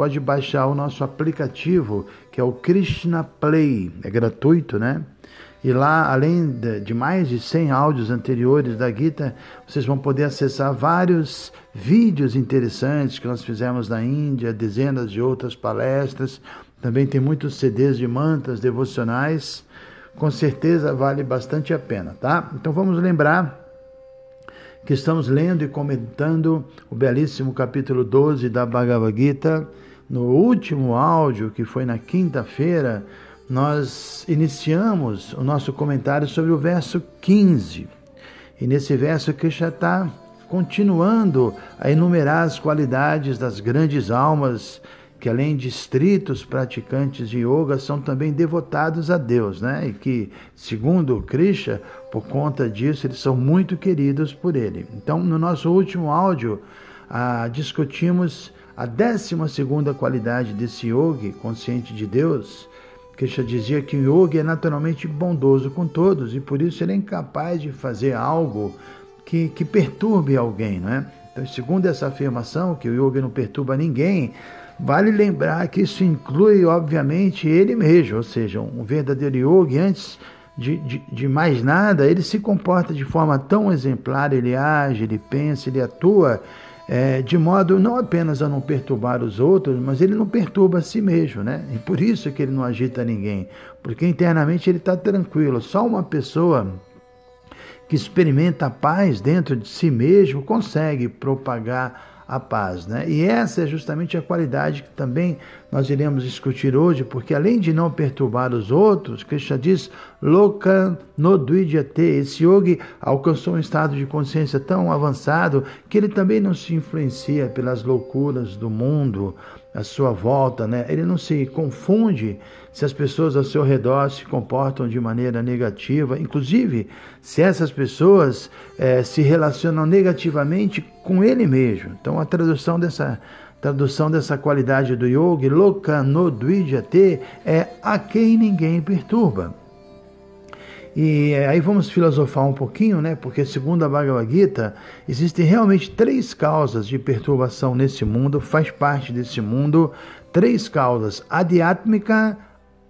Pode baixar o nosso aplicativo, que é o Krishna Play, é gratuito, né? E lá, além de mais de 100 áudios anteriores da Gita, vocês vão poder acessar vários vídeos interessantes que nós fizemos na Índia, dezenas de outras palestras. Também tem muitos CDs de mantas devocionais. Com certeza vale bastante a pena, tá? Então vamos lembrar que estamos lendo e comentando o belíssimo capítulo 12 da Bhagavad Gita. No último áudio, que foi na quinta-feira, nós iniciamos o nosso comentário sobre o verso 15. E nesse verso Krishna está continuando a enumerar as qualidades das grandes almas que além de estritos praticantes de yoga são também devotados a Deus, né? E que, segundo Krishna, por conta disso, eles são muito queridos por ele. Então, no nosso último áudio, discutimos a décima segunda qualidade desse yogi, consciente de Deus, Krishna dizia que o yogi é naturalmente bondoso com todos e por isso ele é incapaz de fazer algo que, que perturbe alguém, não é? Então, segundo essa afirmação, que o yogi não perturba ninguém, vale lembrar que isso inclui, obviamente, ele mesmo, ou seja, um verdadeiro yogi, antes de, de, de mais nada, ele se comporta de forma tão exemplar, ele age, ele pensa, ele atua é, de modo não apenas a não perturbar os outros, mas ele não perturba a si mesmo, né? E por isso que ele não agita ninguém, porque internamente ele está tranquilo. Só uma pessoa que experimenta a paz dentro de si mesmo consegue propagar a paz. Né? E essa é justamente a qualidade que também nós iremos discutir hoje, porque além de não perturbar os outros, Krishna diz, Loka Nodvidyate, esse yogi alcançou um estado de consciência tão avançado que ele também não se influencia pelas loucuras do mundo, à sua volta, né? Ele não se confunde se as pessoas ao seu redor se comportam de maneira negativa, inclusive se essas pessoas é, se relacionam negativamente com ele mesmo. Então a tradução dessa tradução dessa qualidade do yogi, loka é a quem ninguém perturba. E eh, aí vamos filosofar um pouquinho, né? Porque segundo a Bhagavad Gita, existem realmente três causas de perturbação nesse mundo, faz parte desse mundo, três causas: adiátmica,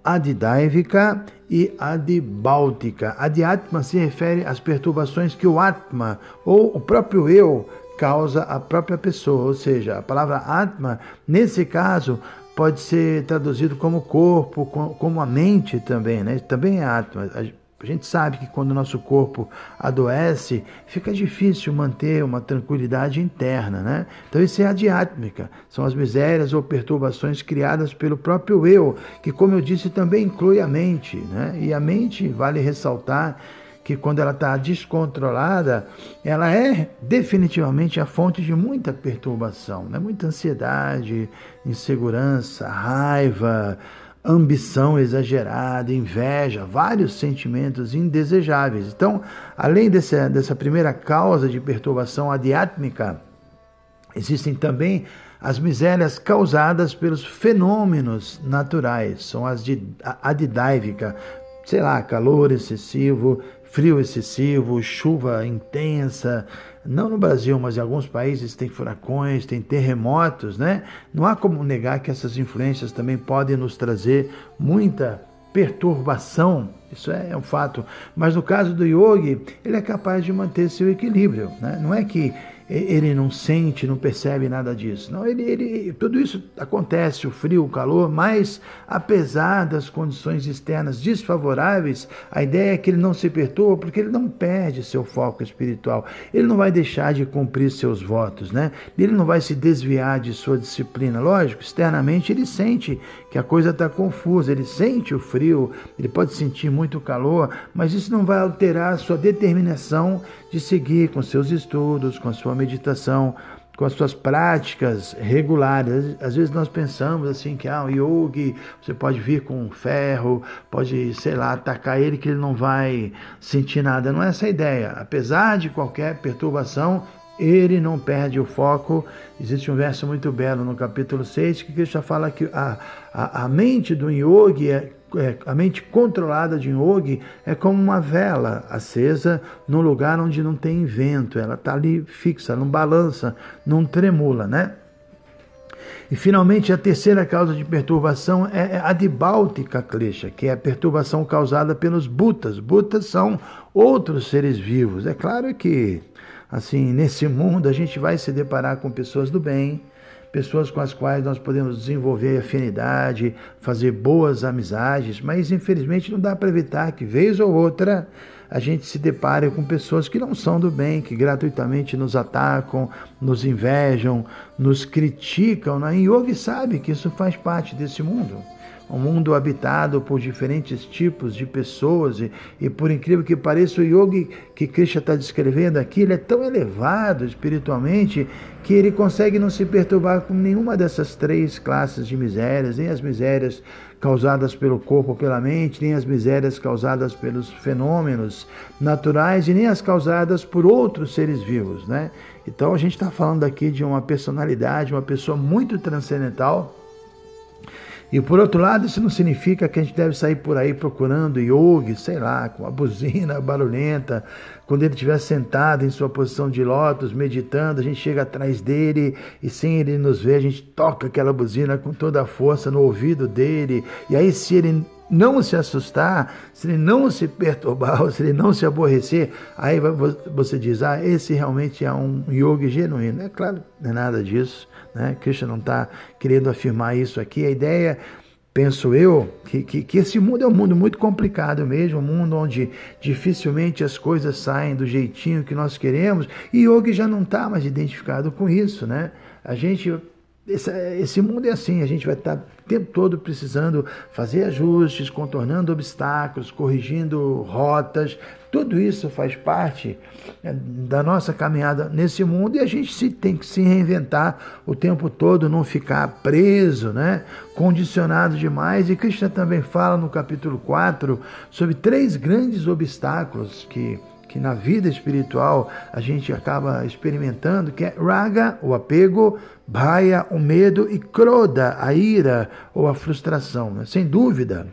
adidaivika e adibáltica. Adiatma se refere às perturbações que o Atma, ou o próprio eu, causa a própria pessoa, ou seja, a palavra Atma, nesse caso, pode ser traduzido como corpo, como a mente também, né? Também é Atma. A gente sabe que quando o nosso corpo adoece, fica difícil manter uma tranquilidade interna, né? Então isso é a diátmica, são as misérias ou perturbações criadas pelo próprio eu, que como eu disse também inclui a mente, né? E a mente, vale ressaltar, que quando ela está descontrolada, ela é definitivamente a fonte de muita perturbação, né? muita ansiedade, insegurança, raiva, ambição exagerada, inveja, vários sentimentos indesejáveis. Então, além dessa, dessa primeira causa de perturbação adiátmica, existem também as misérias causadas pelos fenômenos naturais, são as de adidáivica, sei lá, calor excessivo, frio excessivo, chuva intensa. Não no Brasil, mas em alguns países tem furacões, tem terremotos, né? Não há como negar que essas influências também podem nos trazer muita perturbação, isso é, um fato. Mas no caso do yogi, ele é capaz de manter seu equilíbrio. Né? Não é que ele não sente, não percebe nada disso. Não, ele, ele, tudo isso acontece, o frio, o calor, mas apesar das condições externas desfavoráveis, a ideia é que ele não se perturba porque ele não perde seu foco espiritual. Ele não vai deixar de cumprir seus votos, né? Ele não vai se desviar de sua disciplina. Lógico, externamente ele sente que a coisa está confusa, ele sente o frio, ele pode sentir muito calor, mas isso não vai alterar a sua determinação de seguir com seus estudos, com a sua meditação, com as suas práticas regulares. Às vezes nós pensamos assim que ah, o yogi, você pode vir com ferro, pode, sei lá, atacar ele que ele não vai sentir nada. Não é essa a ideia. Apesar de qualquer perturbação, ele não perde o foco. Existe um verso muito belo no capítulo 6 que Krishna fala que a, a, a mente do yogi é é, a mente controlada de yogi é como uma vela acesa num lugar onde não tem vento, ela está ali fixa, não balança, não tremula, né? E finalmente a terceira causa de perturbação é, é a de Báltica Klesha, que é a perturbação causada pelos butas. Butas são outros seres vivos. É claro que assim, nesse mundo a gente vai se deparar com pessoas do bem, pessoas com as quais nós podemos desenvolver afinidade, fazer boas amizades, mas infelizmente não dá para evitar que, vez ou outra, a gente se depare com pessoas que não são do bem, que gratuitamente nos atacam, nos invejam, nos criticam. Né? E Yogi sabe que isso faz parte desse mundo um mundo habitado por diferentes tipos de pessoas e, e por incrível que pareça o yogi que Krishna está descrevendo aqui ele é tão elevado espiritualmente que ele consegue não se perturbar com nenhuma dessas três classes de misérias nem as misérias causadas pelo corpo pela mente nem as misérias causadas pelos fenômenos naturais e nem as causadas por outros seres vivos né? Então a gente está falando aqui de uma personalidade uma pessoa muito transcendental e por outro lado, isso não significa que a gente deve sair por aí procurando yogi, sei lá, com a buzina barulhenta. Quando ele estiver sentado em sua posição de lótus, meditando, a gente chega atrás dele e sem ele nos ver, a gente toca aquela buzina com toda a força no ouvido dele. E aí, se ele não se assustar, se ele não se perturbar, se ele não se aborrecer, aí você diz, ah, esse realmente é um yogi genuíno. É claro, não é nada disso. Né? Krishna não está querendo afirmar isso aqui. A ideia, penso eu, que, que, que, esse mundo é um mundo muito complicado mesmo, um mundo onde dificilmente as coisas saem do jeitinho que nós queremos, e Yogi já não está mais identificado com isso. Né? A gente esse, esse, mundo é assim, a gente vai estar o tempo todo precisando fazer ajustes, contornando obstáculos, corrigindo rotas. Tudo isso faz parte é, da nossa caminhada nesse mundo e a gente se, tem que se reinventar o tempo todo, não ficar preso, né? condicionado demais. E Krishna também fala no capítulo 4 sobre três grandes obstáculos que que na vida espiritual a gente acaba experimentando, que é raga, o apego, bhaya, o medo e kroda, a ira ou a frustração. Né? Sem dúvida,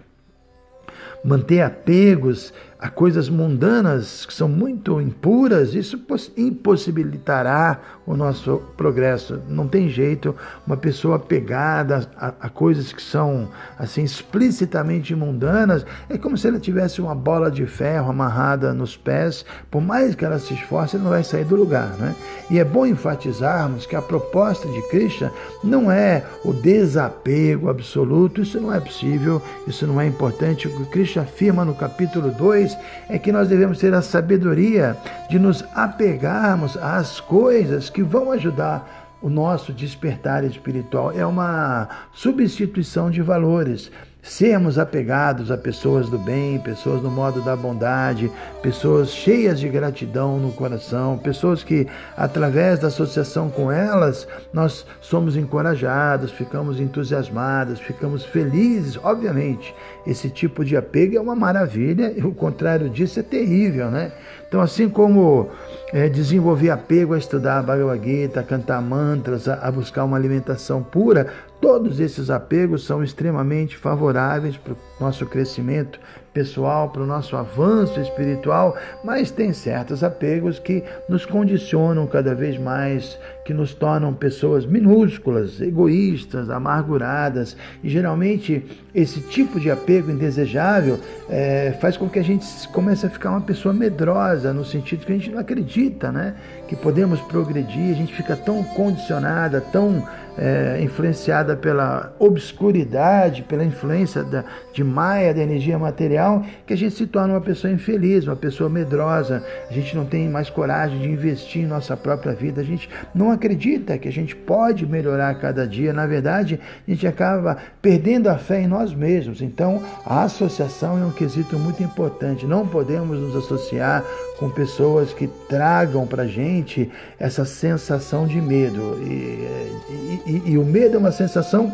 manter apegos a coisas mundanas que são muito impuras, isso impossibilitará o nosso progresso. Não tem jeito uma pessoa pegada a, a, coisas que são assim explicitamente mundanas, é como se ela tivesse uma bola de ferro amarrada nos pés, por mais que ela se esforce, ela não vai sair do lugar, né? E é bom enfatizarmos que a proposta de Krishna não é o desapego absoluto, isso não é possível, isso não é importante. O que Krishna afirma no capítulo 2 é que nós devemos ter a sabedoria de nos apegarmos às coisas que vão ajudar o nosso despertar espiritual. É uma substituição de valores sermos apegados a pessoas do bem, pessoas no modo da bondade, pessoas cheias de gratidão no coração, pessoas que, através da associação com elas, nós somos encorajados, ficamos entusiasmados, ficamos felizes. Obviamente, esse tipo de apego é uma maravilha e o contrário disso é terrível, né? Então, assim como é, desenvolver apego a estudar a Bhagavad Gita, a cantar mantras, a, a buscar uma alimentação pura, todos esses apegos são extremamente favoráveis para o nosso crescimento pessoal, para o nosso avanço espiritual, mas tem certos apegos que nos condicionam cada vez mais, que nos tornam pessoas minúsculas, egoístas, amarguradas. E geralmente esse tipo de apego indesejável é, faz com que a gente comece a ficar uma pessoa medrosa, no sentido que a gente não acredita né, que podemos progredir, a gente fica tão condicionada, tão é, influenciada pela obscuridade, pela influência da, de Maia, da energia material que a gente se torna uma pessoa infeliz, uma pessoa medrosa. A gente não tem mais coragem de investir em nossa própria vida. A gente não acredita que a gente pode melhorar a cada dia. Na verdade, a gente acaba perdendo a fé em nós mesmos. Então, a associação é um quesito muito importante. Não podemos nos associar com pessoas que tragam para gente essa sensação de medo. E, e, e, e o medo é uma sensação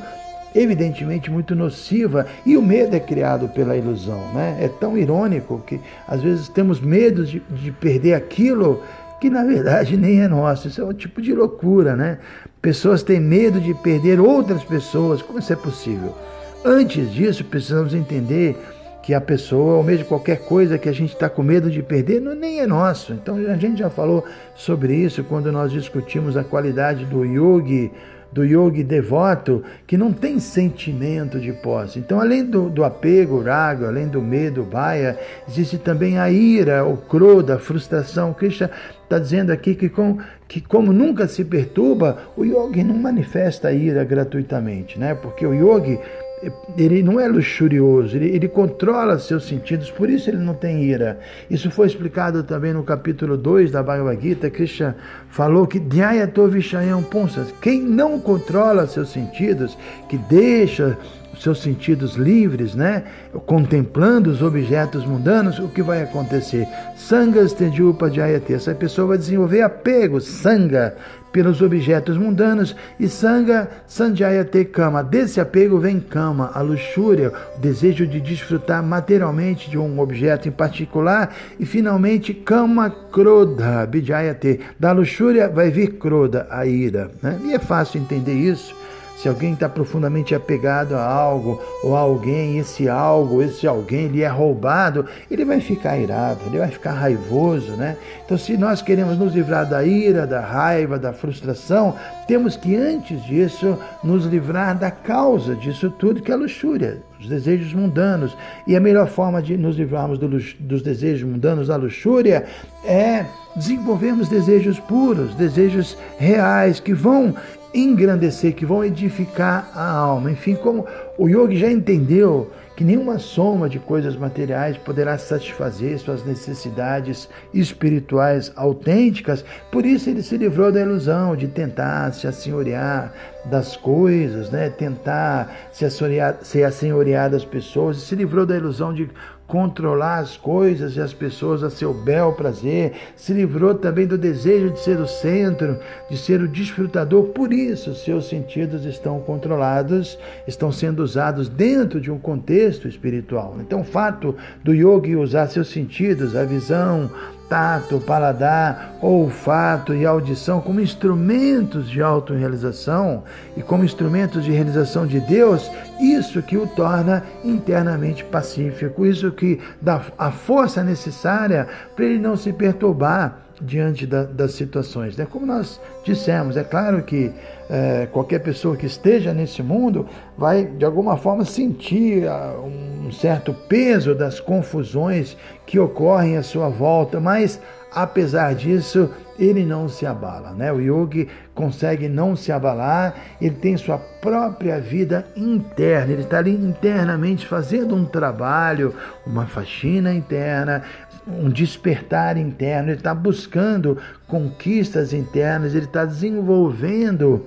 evidentemente muito nociva e o medo é criado pela ilusão, né? É tão irônico que às vezes temos medo de, de perder aquilo que na verdade nem é nosso. Isso é um tipo de loucura, né? Pessoas têm medo de perder outras pessoas. Como isso é possível? Antes disso, precisamos entender que a pessoa, ou mesmo qualquer coisa que a gente está com medo de perder, não, nem é nosso. Então a gente já falou sobre isso quando nós discutimos a qualidade do yogi do yogi devoto que não tem sentimento de posse. Então, além do, do apego, raga, além do medo, baia, existe também a ira, o croda, a frustração. Krishna está dizendo aqui que, com, que como nunca se perturba, o yogi não manifesta a ira gratuitamente, né? Porque o yogi ele não é luxurioso, ele, ele, controla seus sentidos, por isso ele não tem ira. Isso foi explicado também no capítulo 2 da Bhagavad Gita. Krishna falou que Dhyato Vishayam Punsas, quem não controla seus sentidos, que deixa seus sentidos livres, né? contemplando os objetos mundanos, o que vai acontecer? Sangas Tejupa Jayate. Essa pessoa vai desenvolver apego, sanga, pelos objetos mundanos e sanga sanjayate kama. Desse apego vem kama, a luxúria, o desejo de desfrutar materialmente de um objeto em particular e finalmente kama krodha bijayate. Da luxúria vai vir krodha, a ira. Né? E é fácil entender isso se alguém está profundamente apegado a algo ou a alguém, esse algo, esse alguém lhe é roubado, ele vai ficar irado, ele vai ficar raivoso, né? Então, se nós queremos nos livrar da ira, da raiva, da frustração, temos que, antes disso, nos livrar da causa disso tudo, que é a luxúria, os desejos mundanos. E a melhor forma de nos livrarmos do, dos desejos mundanos, da luxúria, é desenvolvermos desejos puros, desejos reais, que vão engrandecer, que vão edificar a alma. Enfim, como o yogi já entendeu que nenhuma soma de coisas materiais poderá satisfazer suas necessidades espirituais autênticas, por isso ele se livrou da ilusão de tentar se assenhorear das coisas, né? tentar se assenhorear, se assenhorear das pessoas, se livrou da ilusão de controlar as coisas e as pessoas a seu bel prazer, se livrou também do desejo de ser o centro, de ser o desfrutador. Por isso, seus sentidos estão controlados, estão sendo usados dentro de um contexto espiritual. Então, o fato do yogi usar seus sentidos, a visão, tato, paladar, olfato e audição como instrumentos de autorrealização e como instrumentos de realização de Deus, isso que o torna internamente pacífico, isso que dá a força necessária para ele não se perturbar diante da, das situações. Né? Como nós dissemos, é claro que é, qualquer pessoa que esteja nesse mundo vai, de alguma forma, sentir ah, um certo peso das confusões que ocorrem à sua volta, mas apesar disso, ele não se abala. Né? O yogi consegue não se abalar, ele tem sua própria vida interna, ele está ali internamente fazendo um trabalho, uma faxina interna, um despertar interno, ele está buscando conquistas internas, ele está desenvolvendo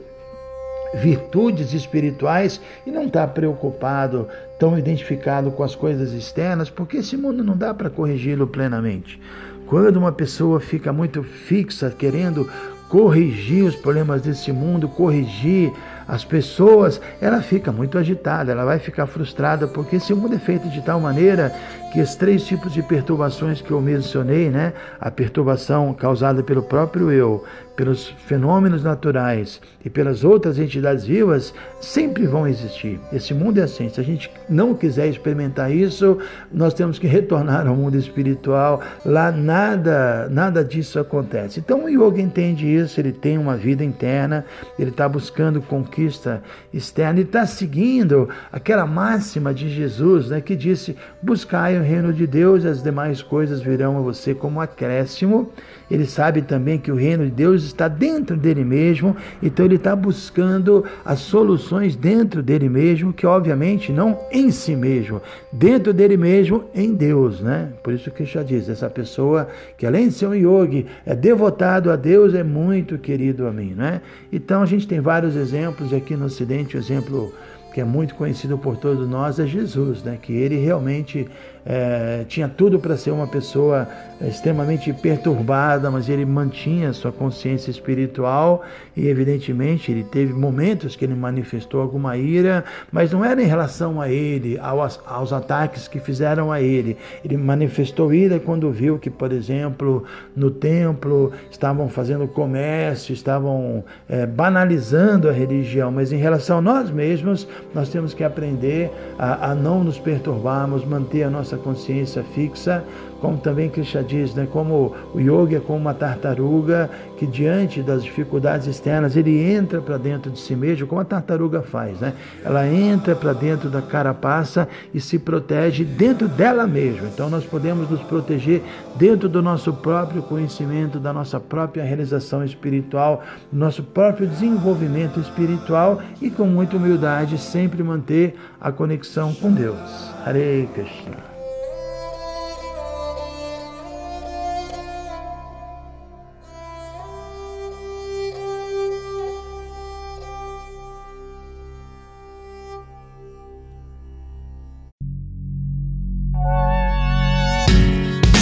virtudes espirituais e não está preocupado, tão identificado com as coisas externas, porque esse mundo não dá para corrigi-lo plenamente. Quando uma pessoa fica muito fixa, querendo corrigir os problemas desse mundo, corrigir as pessoas, ela fica muito agitada, ela vai ficar frustrada, porque esse mundo é feito de tal maneira que os três tipos de perturbações que eu mencionei, né, a perturbação causada pelo próprio eu, pelos fenômenos naturais e pelas outras entidades vivas, sempre vão existir. Esse mundo é assim. Se a gente não quiser experimentar isso, nós temos que retornar ao mundo espiritual. Lá nada, nada disso acontece. Então o yoga entende isso, ele tem uma vida interna, ele está buscando conquista externa e está seguindo aquela máxima de Jesus, né, que disse: buscai o reino de Deus, as demais coisas virão a você como acréscimo. Ele sabe também que o reino de Deus está dentro dele mesmo, então ele está buscando as soluções dentro dele mesmo, que obviamente não em si mesmo, dentro dele mesmo, em Deus, né? Por isso que já diz, essa pessoa que além de ser um yogi, é devotado a Deus, é muito querido a mim, né? Então a gente tem vários exemplos, aqui no Ocidente o exemplo que é muito conhecido por todos nós, é Jesus, né? que ele realmente é, tinha tudo para ser uma pessoa extremamente perturbada, mas ele mantinha sua consciência espiritual e, evidentemente, ele teve momentos que ele manifestou alguma ira, mas não era em relação a ele, aos, aos ataques que fizeram a ele. Ele manifestou ira quando viu que, por exemplo, no templo estavam fazendo comércio, estavam é, banalizando a religião, mas em relação a nós mesmos, nós temos que aprender a, a não nos perturbarmos, manter a nossa consciência fixa como também Krishna diz, né, como o yoga é como uma tartaruga que diante das dificuldades externas ele entra para dentro de si mesmo, como a tartaruga faz, né? Ela entra para dentro da carapaça e se protege dentro dela mesma. Então nós podemos nos proteger dentro do nosso próprio conhecimento, da nossa própria realização espiritual, do nosso próprio desenvolvimento espiritual e com muita humildade sempre manter a conexão com Deus. Hare Krishna.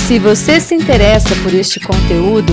Se você se interessa por este conteúdo,